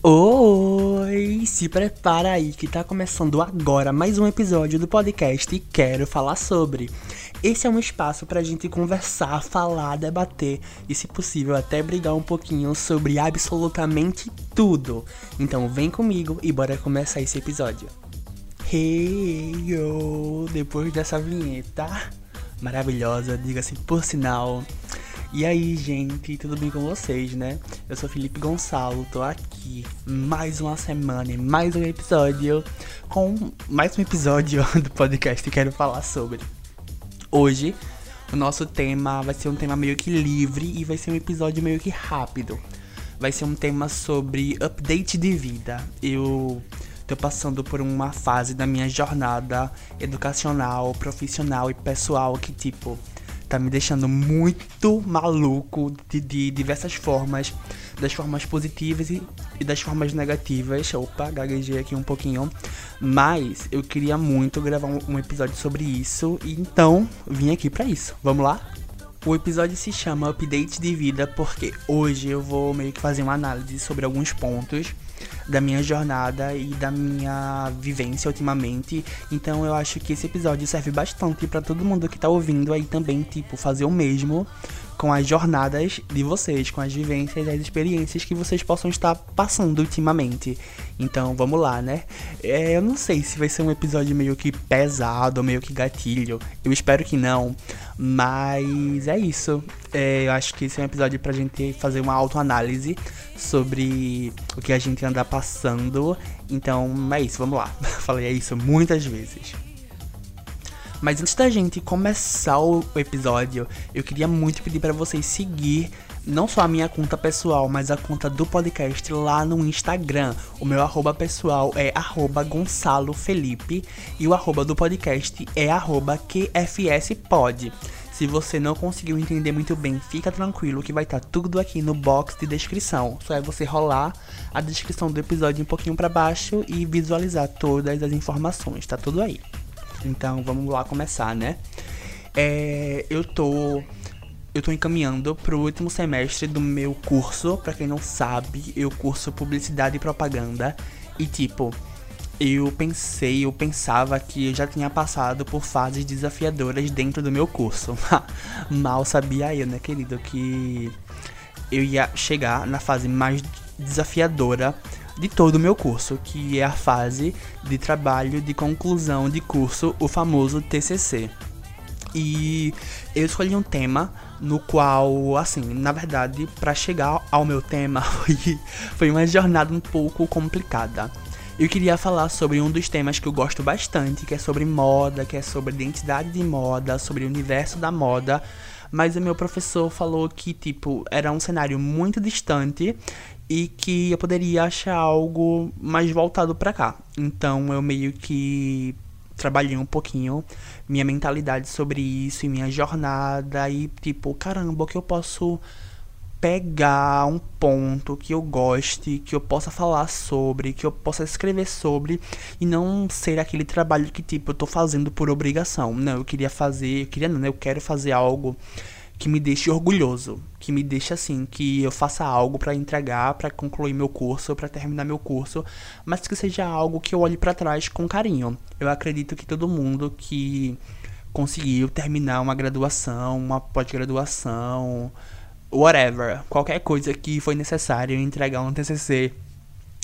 Oi, se prepara aí que tá começando agora mais um episódio do podcast Quero Falar Sobre. Esse é um espaço pra gente conversar, falar, debater e, se possível, até brigar um pouquinho sobre absolutamente tudo. Então vem comigo e bora começar esse episódio. Hey, yo! Depois dessa vinheta maravilhosa, diga-se por sinal. E aí, gente, tudo bem com vocês, né? Eu sou Felipe Gonçalo, tô aqui mais uma semana e mais um episódio com mais um episódio do podcast que quero falar sobre. Hoje, o nosso tema vai ser um tema meio que livre e vai ser um episódio meio que rápido. Vai ser um tema sobre update de vida. Eu tô passando por uma fase da minha jornada educacional, profissional e pessoal que tipo tá me deixando muito maluco de, de diversas formas, das formas positivas e, e, das formas negativas. Opa, gaguejei aqui um pouquinho. Mas eu queria muito gravar um, um episódio sobre isso, e então vim aqui para isso. Vamos lá? O episódio se chama Update de Vida porque hoje eu vou meio que fazer uma análise sobre alguns pontos da minha jornada e da minha vivência ultimamente. Então eu acho que esse episódio serve bastante para todo mundo que tá ouvindo aí também, tipo, fazer o mesmo com as jornadas de vocês, com as vivências as experiências que vocês possam estar passando ultimamente. Então vamos lá, né? É, eu não sei se vai ser um episódio meio que pesado, meio que gatilho. Eu espero que não. Mas é isso. É, eu acho que esse é um episódio pra gente fazer uma autoanálise sobre o que a gente anda passando. Então é isso, vamos lá. Falei é isso muitas vezes. Mas antes da gente começar o episódio, eu queria muito pedir para vocês seguir não só a minha conta pessoal, mas a conta do podcast lá no Instagram. O meu arroba pessoal é arroba Gonçalo Felipe e o arroba do podcast é arroba QFSPod. Se você não conseguiu entender muito bem, fica tranquilo que vai estar tá tudo aqui no box de descrição. Só é você rolar a descrição do episódio um pouquinho para baixo e visualizar todas as informações, tá tudo aí. Então vamos lá começar, né? É, eu tô eu tô encaminhando pro último semestre do meu curso. Para quem não sabe, eu curso publicidade e propaganda e tipo, eu pensei, eu pensava que eu já tinha passado por fases desafiadoras dentro do meu curso. Mal sabia eu, né, querido, que eu ia chegar na fase mais desafiadora de todo o meu curso, que é a fase de trabalho de conclusão de curso, o famoso TCC. E eu escolhi um tema no qual, assim, na verdade, para chegar ao meu tema foi, uma jornada um pouco complicada. Eu queria falar sobre um dos temas que eu gosto bastante, que é sobre moda, que é sobre identidade de moda, sobre o universo da moda. Mas o meu professor falou que, tipo, era um cenário muito distante e que eu poderia achar algo mais voltado para cá. Então eu meio que trabalhei um pouquinho minha mentalidade sobre isso e minha jornada e tipo, caramba, o que eu posso pegar um ponto que eu goste, que eu possa falar sobre, que eu possa escrever sobre e não ser aquele trabalho que tipo eu tô fazendo por obrigação. Não, eu queria fazer, eu queria não, eu quero fazer algo que me deixe orgulhoso, que me deixe assim, que eu faça algo para entregar, para concluir meu curso, para terminar meu curso, mas que seja algo que eu olhe para trás com carinho. Eu acredito que todo mundo que conseguiu terminar uma graduação, uma pós-graduação, whatever, qualquer coisa que foi necessário entregar um TCC,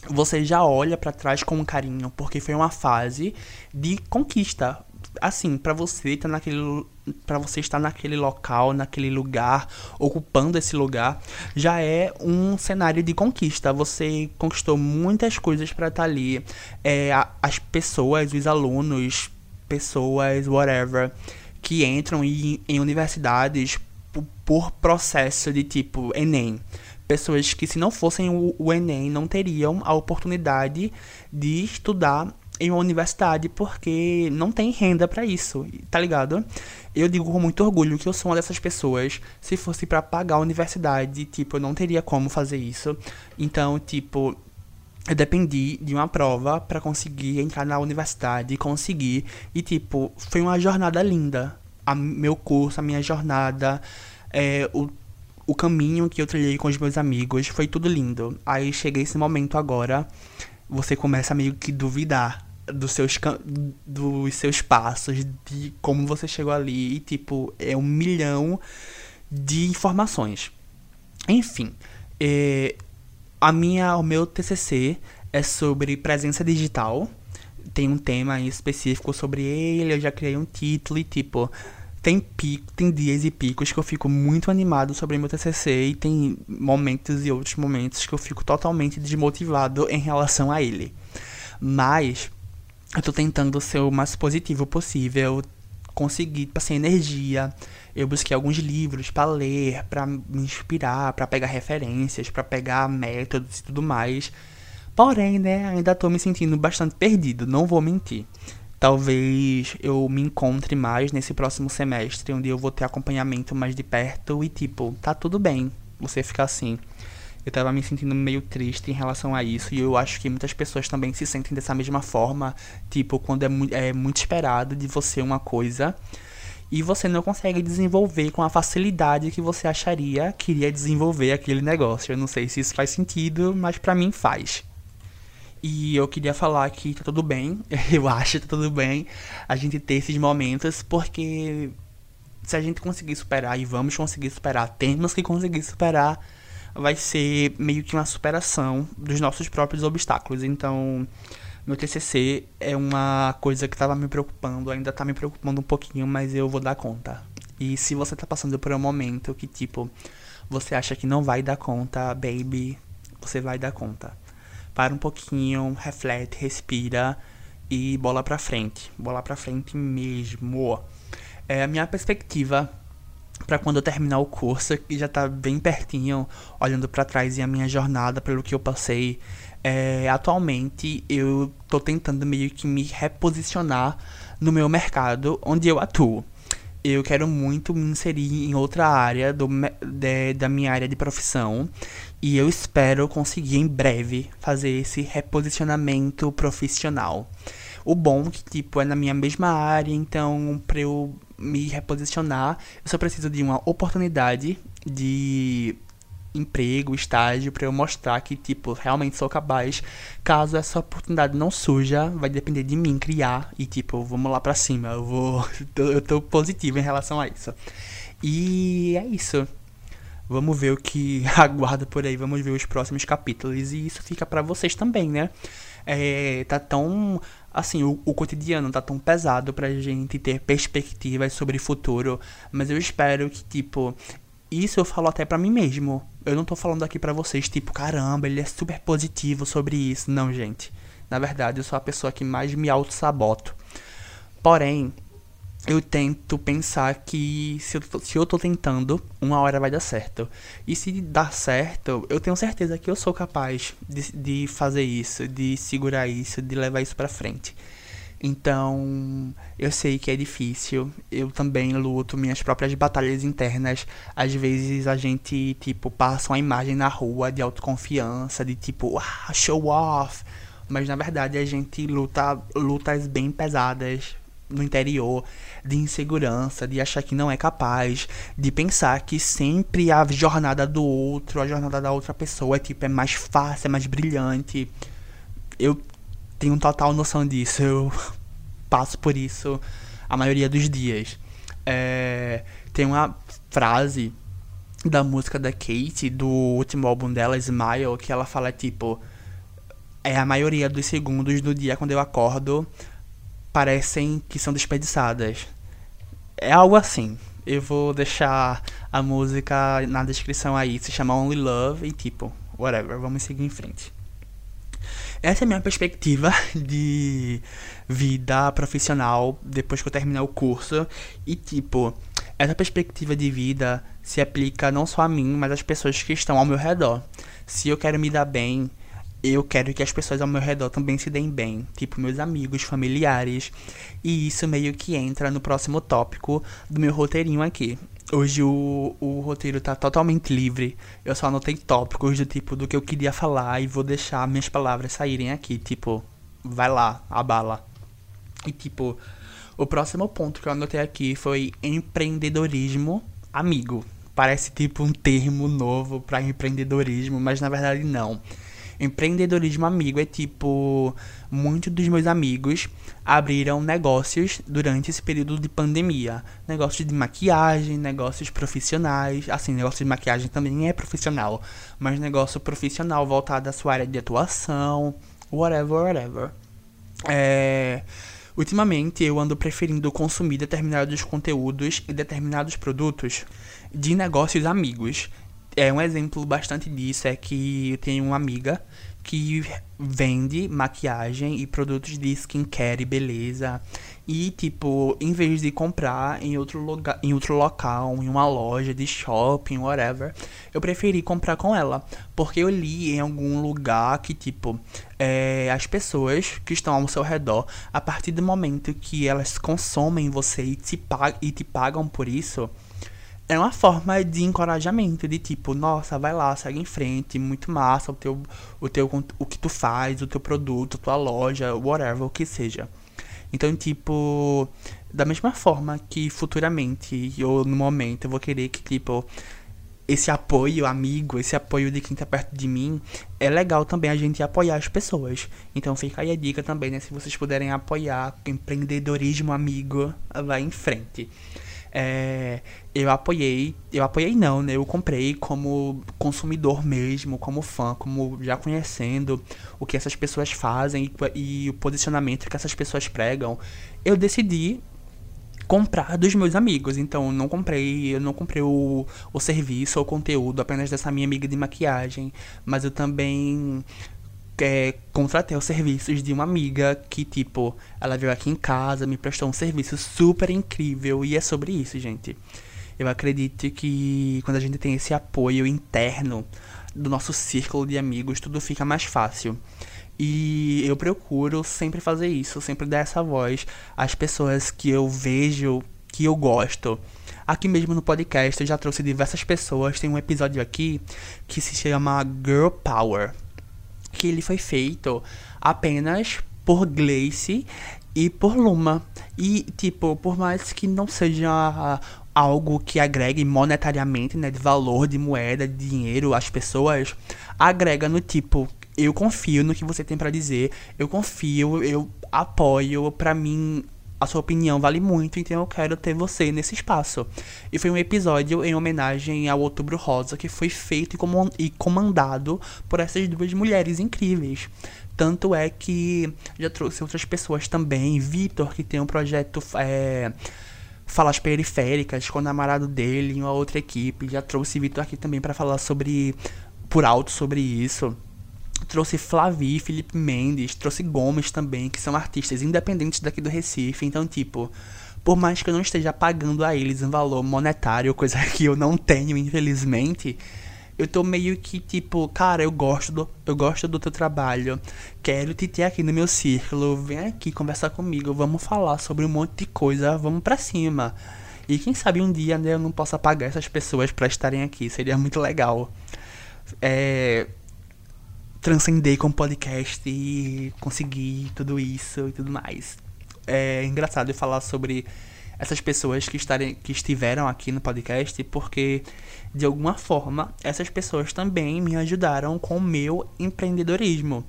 você já olha para trás com carinho, porque foi uma fase de conquista. Assim, para você estar tá naquele para você estar naquele local, naquele lugar, ocupando esse lugar, já é um cenário de conquista. Você conquistou muitas coisas para estar tá ali. É, as pessoas, os alunos, pessoas, whatever, que entram em, em universidades por, por processo de tipo Enem pessoas que se não fossem o, o, Enem não teriam a oportunidade de estudar em uma universidade porque não tem renda para isso, tá ligado? Eu digo com muito orgulho que eu sou uma dessas pessoas. Se fosse para pagar a universidade, tipo, eu não teria como fazer isso. Então, tipo, eu dependi de uma prova para conseguir entrar na universidade conseguir. E, tipo, foi uma jornada linda. A meu curso, a minha jornada, é, o o caminho que eu trilhei com os meus amigos foi tudo lindo. Aí cheguei esse momento agora, você começa a meio que duvidar dos seus, dos seus passos, de como você chegou ali, e tipo, é um milhão de informações. Enfim, é, a minha, o meu TCC é sobre presença digital. Tem um tema específico sobre ele, eu já criei um título e tipo, tem pico, tem dias e picos que eu fico muito animado sobre meu TCC e tem momentos e outros momentos que eu fico totalmente desmotivado em relação a ele. Mas eu tô tentando ser o mais positivo possível, conseguir passar energia. Eu busquei alguns livros para ler, para me inspirar, para pegar referências, para pegar métodos e tudo mais. Porém, né, ainda tô me sentindo bastante perdido, não vou mentir. Talvez eu me encontre mais nesse próximo semestre, onde eu vou ter acompanhamento mais de perto e tipo, tá tudo bem você ficar assim. Eu tava me sentindo meio triste em relação a isso, e eu acho que muitas pessoas também se sentem dessa mesma forma, tipo, quando é, mu é muito esperado de você uma coisa e você não consegue desenvolver com a facilidade que você acharia que iria desenvolver aquele negócio. Eu não sei se isso faz sentido, mas para mim faz. E eu queria falar que tá tudo bem, eu acho que tá tudo bem a gente ter esses momentos, porque se a gente conseguir superar e vamos conseguir superar, temos que conseguir superar, vai ser meio que uma superação dos nossos próprios obstáculos. Então, meu TCC é uma coisa que tava me preocupando, ainda tá me preocupando um pouquinho, mas eu vou dar conta. E se você tá passando por um momento que, tipo, você acha que não vai dar conta, baby, você vai dar conta para um pouquinho, reflete, respira e bola pra frente. Bola pra frente mesmo. É a minha perspectiva para quando eu terminar o curso, que já tá bem pertinho, olhando para trás e a minha jornada pelo que eu passei. É, atualmente eu tô tentando meio que me reposicionar no meu mercado onde eu atuo. Eu quero muito me inserir em outra área do, de, da minha área de profissão e eu espero conseguir em breve fazer esse reposicionamento profissional. O bom é que tipo é na minha mesma área, então para eu me reposicionar, eu só preciso de uma oportunidade de emprego, estágio para eu mostrar que tipo realmente sou capaz. Caso essa oportunidade não surja, vai depender de mim criar e tipo, vamos lá para cima. Eu vou eu tô positivo em relação a isso. E é isso. Vamos ver o que aguarda por aí, vamos ver os próximos capítulos. E isso fica para vocês também, né? É, tá tão. Assim, o, o, cotidiano tá tão pesado pra gente ter perspectivas sobre futuro. Mas eu espero que, tipo. Isso eu falo até para mim mesmo. Eu não tô falando aqui para vocês, tipo, caramba, ele é super positivo sobre isso. Não, gente. Na verdade, eu sou a pessoa que mais me auto-saboto. Porém, eu tento pensar que se eu, tô, se eu tô tentando, uma hora vai dar certo. E se dar certo, eu tenho certeza que eu sou capaz de, de fazer isso, de segurar isso, de levar isso pra frente. Então, eu sei que é difícil. Eu também luto minhas próprias batalhas internas. Às vezes a gente, tipo, passa uma imagem na rua de autoconfiança, de tipo, ah, show off. Mas na verdade a gente luta lutas bem pesadas no interior, de insegurança, de achar que não é capaz, de pensar que sempre a jornada do outro, a jornada da outra pessoa é tipo é mais fácil, é mais brilhante. Eu tenho total noção disso, eu passo por isso a maioria dos dias. É, tem uma frase da música da Kate, do último álbum dela, Smile, que ela fala tipo. É a maioria dos segundos do dia quando eu acordo parecem que são desperdiçadas. É algo assim. Eu vou deixar a música na descrição aí, se chama Only Love e tipo, whatever, vamos seguir em frente. Essa é a minha perspectiva de vida profissional depois que eu terminar o curso. E tipo, essa perspectiva de vida se aplica não só a mim, mas às pessoas que estão ao meu redor. Se eu quero me dar bem, eu quero que as pessoas ao meu redor também se deem bem, tipo meus amigos, familiares. E isso meio que entra no próximo tópico do meu roteirinho aqui. Hoje o, o roteiro tá totalmente livre. Eu só anotei tópicos do tipo do que eu queria falar e vou deixar minhas palavras saírem aqui, tipo, vai lá, abala. E tipo, o próximo ponto que eu anotei aqui foi empreendedorismo amigo. parece tipo um termo novo para empreendedorismo, mas na verdade não. Empreendedorismo amigo é tipo, muitos dos meus amigos abriram negócios durante esse período de pandemia. Negócios de maquiagem, negócios profissionais. Assim, negócio de maquiagem também é profissional, mas negócio profissional voltado à sua área de atuação, whatever, whatever. É. Ultimamente eu ando preferindo consumir determinados conteúdos e determinados produtos de negócios amigos. É um exemplo bastante disso é que eu tenho uma amiga que vende maquiagem e produtos de skincare e beleza. E, tipo, em vez de comprar em outro, lugar, em outro local, em uma loja de shopping, whatever, eu preferi comprar com ela. Porque eu li em algum lugar que, tipo, é, as pessoas que estão ao seu redor, a partir do momento que elas consomem você e te, pag e te pagam por isso é uma forma de encorajamento, de tipo, nossa, vai lá, segue em frente, muito massa o teu, o teu, o que tu faz, o teu produto, a tua loja, whatever, o que seja. Então, tipo, da mesma forma que futuramente, ou no momento, eu vou querer que, tipo, esse apoio amigo, esse apoio de quem tá perto de mim, é legal também a gente apoiar as pessoas. Então fica aí a dica também, né? Se vocês puderem apoiar empreendedorismo amigo, vai em frente. É, eu apoiei, eu apoiei não, né? Eu comprei como consumidor mesmo, como fã, como já conhecendo o que essas pessoas fazem e, e o posicionamento que essas pessoas pregam. Eu decidi comprar dos meus amigos. Então, não comprei, eu não comprei o, o serviço ou o conteúdo apenas dessa minha amiga de maquiagem, mas eu também é, contratei os serviços de uma amiga que, tipo, ela veio aqui em casa, me prestou um serviço super incrível e é sobre isso, gente. Eu acredito que quando a gente tem esse apoio interno do nosso círculo de amigos, tudo fica mais fácil. E eu procuro sempre fazer isso, sempre dar essa voz às pessoas que eu vejo, que eu gosto. Aqui mesmo no podcast eu já trouxe diversas pessoas. Tem um episódio aqui que se chama Girl Power que ele foi feito apenas por Gleice e por Luma. E, tipo, por mais que não seja algo que agregue monetariamente, né, de valor, de moeda, de dinheiro às pessoas, agrega no tipo, eu confio no que você tem para dizer, eu confio, eu apoio, para mim a sua opinião vale muito, então eu quero ter você nesse espaço. E foi um episódio em homenagem ao Outubro Rosa que foi feito e comandado por essas duas mulheres incríveis. Tanto é que já trouxe outras pessoas também. Vitor, que tem um projeto é, Falas Periféricas com o namorado dele em uma outra equipe. Já trouxe Vitor aqui também para falar sobre. por alto sobre isso trouxe Flavi, Felipe Mendes, trouxe Gomes também, que são artistas independentes daqui do Recife. Então, tipo, por mais que eu não esteja pagando a eles um valor monetário, coisa que eu não tenho, infelizmente, eu tô meio que tipo, cara, eu gosto do, eu gosto do teu trabalho, quero te ter aqui no meu círculo, vem aqui conversar comigo, vamos falar sobre um monte de coisa, vamos pra cima. E quem sabe um dia né, eu não possa pagar essas pessoas para estarem aqui, seria muito legal. É, transcender com podcast e conseguir tudo isso e tudo mais. É engraçado eu falar sobre essas pessoas que, estarem, que estiveram aqui no podcast, porque de alguma forma essas pessoas também me ajudaram com o meu empreendedorismo.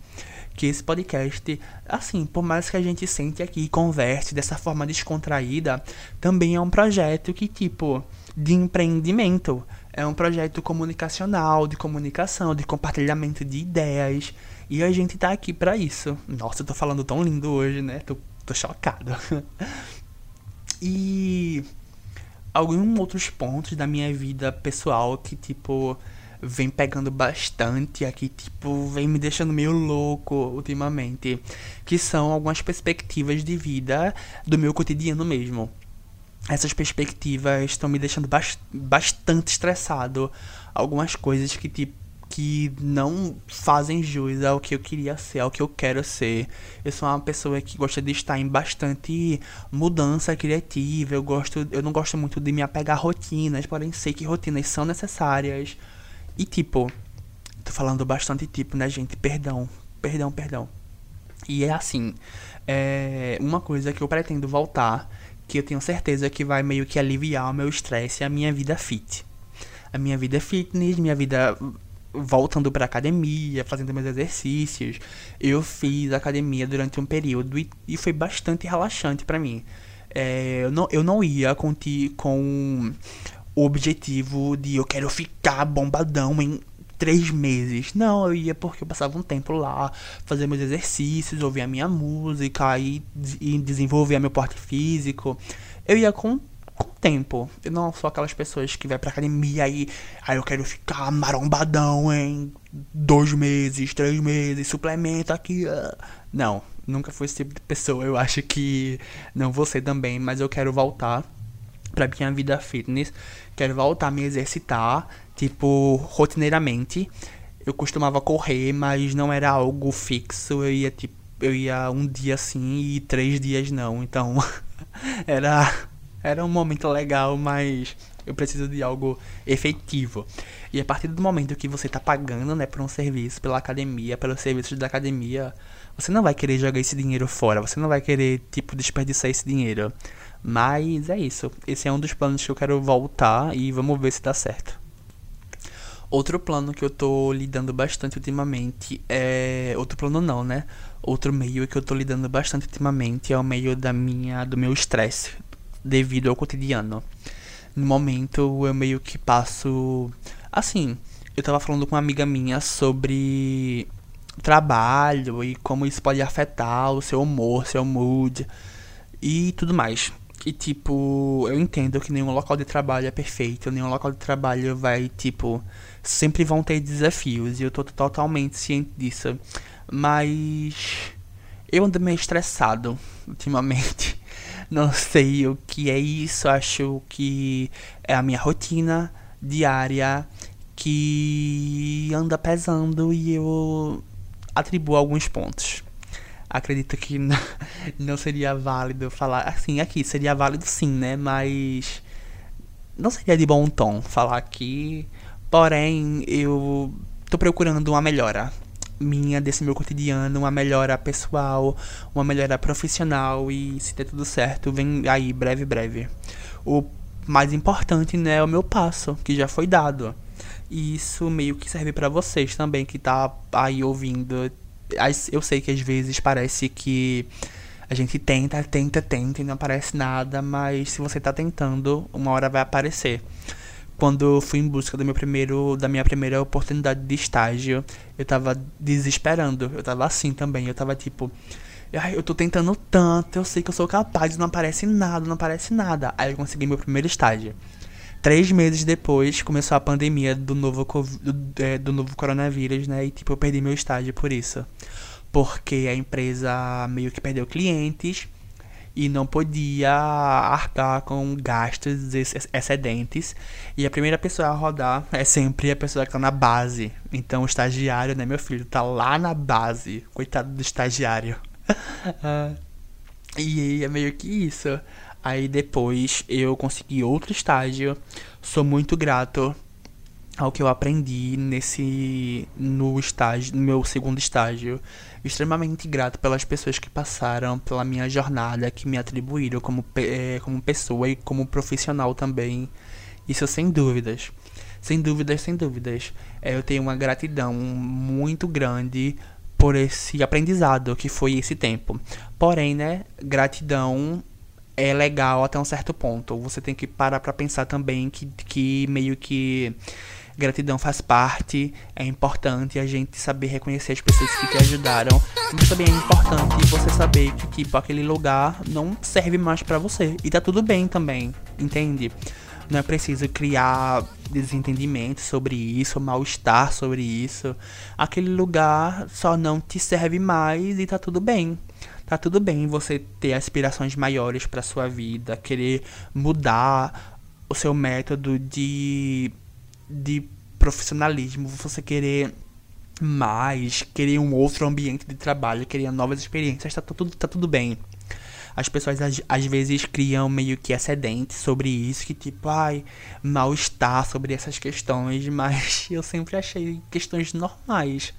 Que esse podcast, assim, por mais que a gente sente aqui e converse dessa forma descontraída, também é um projeto que, tipo, de empreendimento. É um projeto comunicacional, de comunicação, de compartilhamento de ideias. E a gente tá aqui para isso. Nossa, eu tô falando tão lindo hoje, né? Tô, tô chocado. e alguns outros pontos da minha vida pessoal que, tipo, vem pegando bastante aqui, tipo, vem me deixando meio louco ultimamente. Que são algumas perspectivas de vida do meu cotidiano mesmo essas perspectivas estão me deixando bast bastante estressado. Algumas coisas que, tipo, que não fazem jus ao que eu queria ser, ao que eu quero ser. Eu sou uma pessoa que gosta de estar em bastante mudança criativa. Eu gosto, eu não gosto muito de me apegar a rotinas, porém sei que rotinas são necessárias. E tipo, tô falando bastante tipo, né, gente? Perdão, perdão, perdão. E é assim, é uma coisa que eu pretendo voltar que eu tenho certeza que vai meio que aliviar o meu estresse e a minha vida fit. a minha vida fitness, minha vida voltando para academia, fazendo meus exercícios. Eu fiz academia durante um período e, e foi bastante relaxante para mim. É, eu, não, eu não ia com, com o objetivo de eu quero ficar bombadão em três meses. Não, eu ia porque eu passava um tempo lá, fazer meus exercícios, ouvir a minha música e, e desenvolver meu porte físico. Eu ia com com tempo. Eu não sou aquelas pessoas que vai pra academia e aí eu quero ficar marombadão em dois meses, três meses, suplemento aqui. Uh. Não, nunca fui esse tipo de pessoa. Eu acho que não vou ser também, mas eu quero voltar pra minha vida fitness. Quero voltar a me exercitar, tipo, rotineiramente. Eu costumava correr, mas não era algo fixo. Eu ia, tipo, eu ia um dia sim e três dias não. Então, era era um momento legal, mas eu preciso de algo efetivo. E a partir do momento que você está pagando, né, por um serviço, pela academia, pelos serviços da academia, você não vai querer jogar esse dinheiro fora, você não vai querer, tipo, desperdiçar esse dinheiro. Mas é isso. Esse é um dos planos que eu quero voltar e vamos ver se dá certo. Outro plano que eu tô lidando bastante ultimamente é. Outro plano não, né? Outro meio que eu tô lidando bastante ultimamente é o meio da minha. do meu estresse devido ao cotidiano. No momento eu meio que passo. Assim, eu tava falando com uma amiga minha sobre trabalho e como isso pode afetar o seu humor, seu mood e tudo mais. E tipo, eu entendo que nenhum local de trabalho é perfeito, nenhum local de trabalho vai, tipo, sempre vão ter desafios, e eu tô totalmente ciente disso. Mas eu ando meio estressado ultimamente. Não sei o que é isso, acho que é a minha rotina diária que anda pesando e eu atribuo alguns pontos. Acredito que não seria válido falar assim, aqui seria válido sim, né? Mas não seria de bom tom falar aqui. Porém, eu tô procurando uma melhora minha desse meu cotidiano, uma melhora pessoal, uma melhora profissional e se der tudo certo, vem aí breve, breve. O mais importante, né, é o meu passo, que já foi dado. E isso meio que serve para vocês também que tá aí ouvindo. Eu sei que às vezes parece que a gente tenta, tenta, tenta e não aparece nada, mas se você tá tentando, uma hora vai aparecer quando eu fui em busca do meu primeiro, da minha primeira oportunidade de estágio, eu tava desesperando. Eu tava assim também. Eu tava tipo, eu tô tentando tanto, eu sei que eu sou capaz, não aparece nada, não aparece nada. Aí eu consegui meu primeiro estágio. Três meses depois começou a pandemia do novo, do, é, do novo coronavírus, né? E tipo, eu perdi meu estágio por isso. Porque a empresa meio que perdeu clientes e não podia arcar com gastos excedentes. E a primeira pessoa a rodar é sempre a pessoa que está na base. Então o estagiário, né, meu filho, tá lá na base. Coitado do estagiário. e é meio que isso. Aí depois eu consegui outro estágio. Sou muito grato ao que eu aprendi nesse no estágio, no meu segundo estágio. Extremamente grato pelas pessoas que passaram pela minha jornada, que me atribuíram como, é, como pessoa e como profissional também. Isso sem dúvidas. Sem dúvidas, sem dúvidas. É, eu tenho uma gratidão muito grande por esse aprendizado que foi esse tempo. Porém, né, gratidão é legal até um certo ponto. Você tem que parar para pensar também que, que meio que Gratidão faz parte, é importante a gente saber reconhecer as pessoas que te ajudaram. Mas também é importante você saber que, tipo, aquele lugar não serve mais para você. E tá tudo bem também, entende? Não é preciso criar desentendimento sobre isso, mal-estar sobre isso. Aquele lugar só não te serve mais e tá tudo bem. Tá tudo bem você ter aspirações maiores para sua vida, querer mudar o seu método de de profissionalismo, você querer mais, querer um outro ambiente de trabalho, querer novas experiências, tá tudo, tá tudo bem. As pessoas às, às vezes criam meio que excedentes sobre isso, que tipo, ai, mal-estar sobre essas questões, mas eu sempre achei questões normais.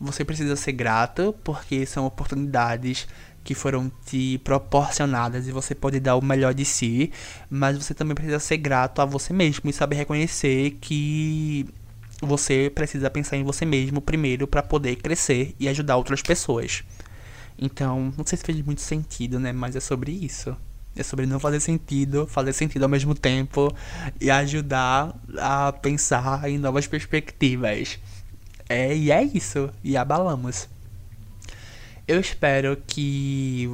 Você precisa ser grato, porque são oportunidades que foram te proporcionadas e você pode dar o melhor de si, mas você também precisa ser grato a você mesmo e saber reconhecer que você precisa pensar em você mesmo primeiro para poder crescer e ajudar outras pessoas. Então, não sei se fez muito sentido, né? Mas é sobre isso. É sobre não fazer sentido, fazer sentido ao mesmo tempo e ajudar a pensar em novas perspectivas. É, e é isso. E abalamos. Eu espero que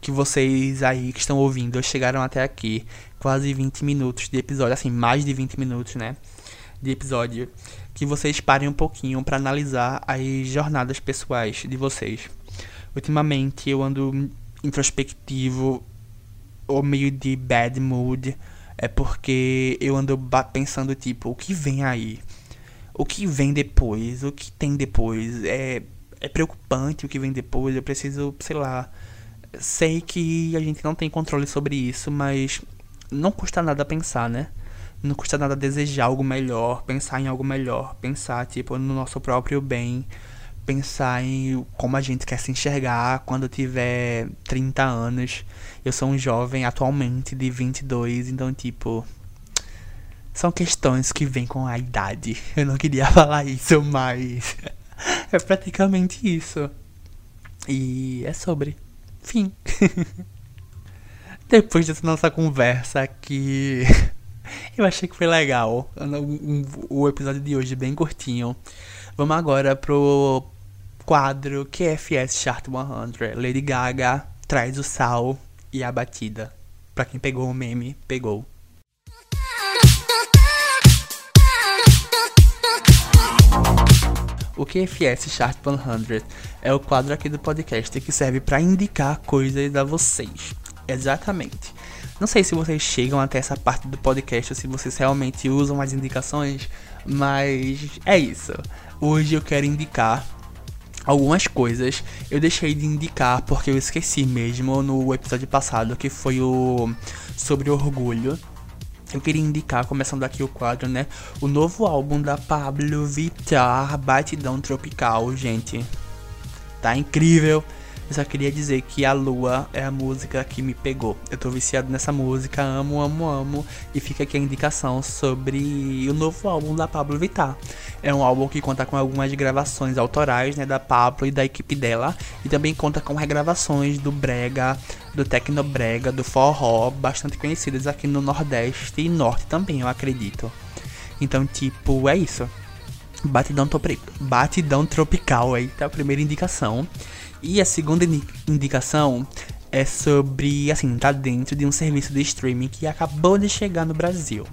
que vocês aí que estão ouvindo chegaram até aqui, quase 20 minutos de episódio, assim, mais de 20 minutos, né? De episódio, que vocês parem um pouquinho para analisar as jornadas pessoais de vocês. Ultimamente eu ando introspectivo ou meio de bad mood, é porque eu ando pensando tipo, o que vem aí? O que vem depois? O que tem depois? É é preocupante o que vem depois, eu preciso, sei lá, sei que a gente não tem controle sobre isso, mas não custa nada pensar, né? Não custa nada desejar algo melhor, pensar em algo melhor, pensar tipo no nosso próprio bem, pensar em como a gente quer se enxergar quando tiver 30 anos. Eu sou um jovem atualmente de 22, então tipo são questões que vêm com a idade. Eu não queria falar isso, mas é praticamente isso. E é sobre. Fim. Depois dessa nossa conversa aqui. Eu achei que foi legal. O episódio de hoje bem curtinho. Vamos agora pro quadro QFS Chart 100. Lady Gaga traz o sal e a batida. Pra quem pegou o meme, pegou. O QFS Chart 100 é o quadro aqui do podcast que serve para indicar coisas a vocês. Exatamente. Não sei se vocês chegam até essa parte do podcast ou se vocês realmente usam as indicações, mas é isso. Hoje eu quero indicar algumas coisas. Eu deixei de indicar porque eu esqueci mesmo no episódio passado, que foi o sobre orgulho eu queria indicar, começando aqui o quadro, né? O novo álbum da Pablo Vittar, Batidão Tropical, gente. Tá incrível. Eu só queria dizer que A Lua é a música que me pegou. Eu tô viciado nessa música, amo, amo, amo. E fica aqui a indicação sobre o novo álbum da Pablo Vittar. É um álbum que conta com algumas gravações autorais, né, da Pablo e da equipe dela. E também conta com regravações do Brega, do Tecnobrega, do Forró, bastante conhecidas aqui no Nordeste e Norte também, eu acredito. Então, tipo, é isso. Batidão, Batidão tropical aí, tá a primeira indicação. E a segunda indicação é sobre, assim, tá dentro de um serviço de streaming que acabou de chegar no Brasil,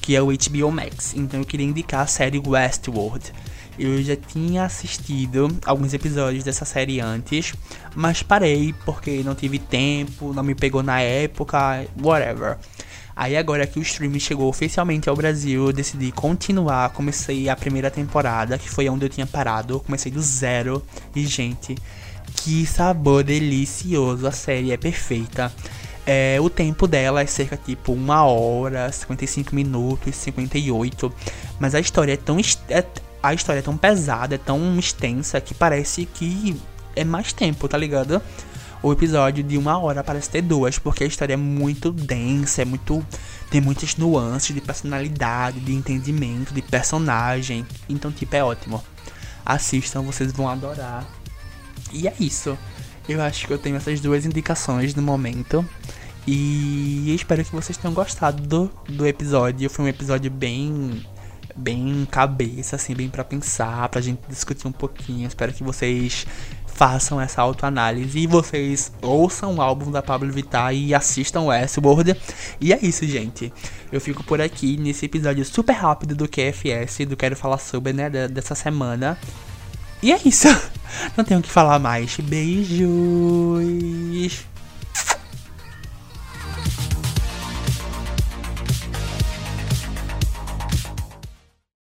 que é o HBO Max. Então eu queria indicar a série Westworld. Eu já tinha assistido alguns episódios dessa série antes, mas parei porque não tive tempo, não me pegou na época, whatever. Aí agora que o streaming chegou oficialmente ao Brasil, eu decidi continuar. Comecei a primeira temporada, que foi onde eu tinha parado. comecei do zero. E, gente, que sabor delicioso, a série é perfeita. É, o tempo dela é cerca tipo uma hora, 55 minutos, 58. Mas a história é tão é, a história é tão pesada, é tão extensa que parece que é mais tempo, tá ligado? O episódio de uma hora parece ter duas, porque a história é muito densa, é muito. tem muitas nuances de personalidade, de entendimento, de personagem. Então, tipo, é ótimo. Assistam, vocês vão adorar. E é isso. Eu acho que eu tenho essas duas indicações no momento. E espero que vocês tenham gostado do, do episódio. Foi um episódio bem bem cabeça, assim, bem para pensar, pra gente discutir um pouquinho. Espero que vocês façam essa autoanálise e vocês ouçam o álbum da Pablo Vittar e assistam Westworld. E é isso, gente. Eu fico por aqui nesse episódio super rápido do QFS, do Quero Falar Sobre, né, dessa semana. E é isso. Não tenho o que falar mais. Beijos.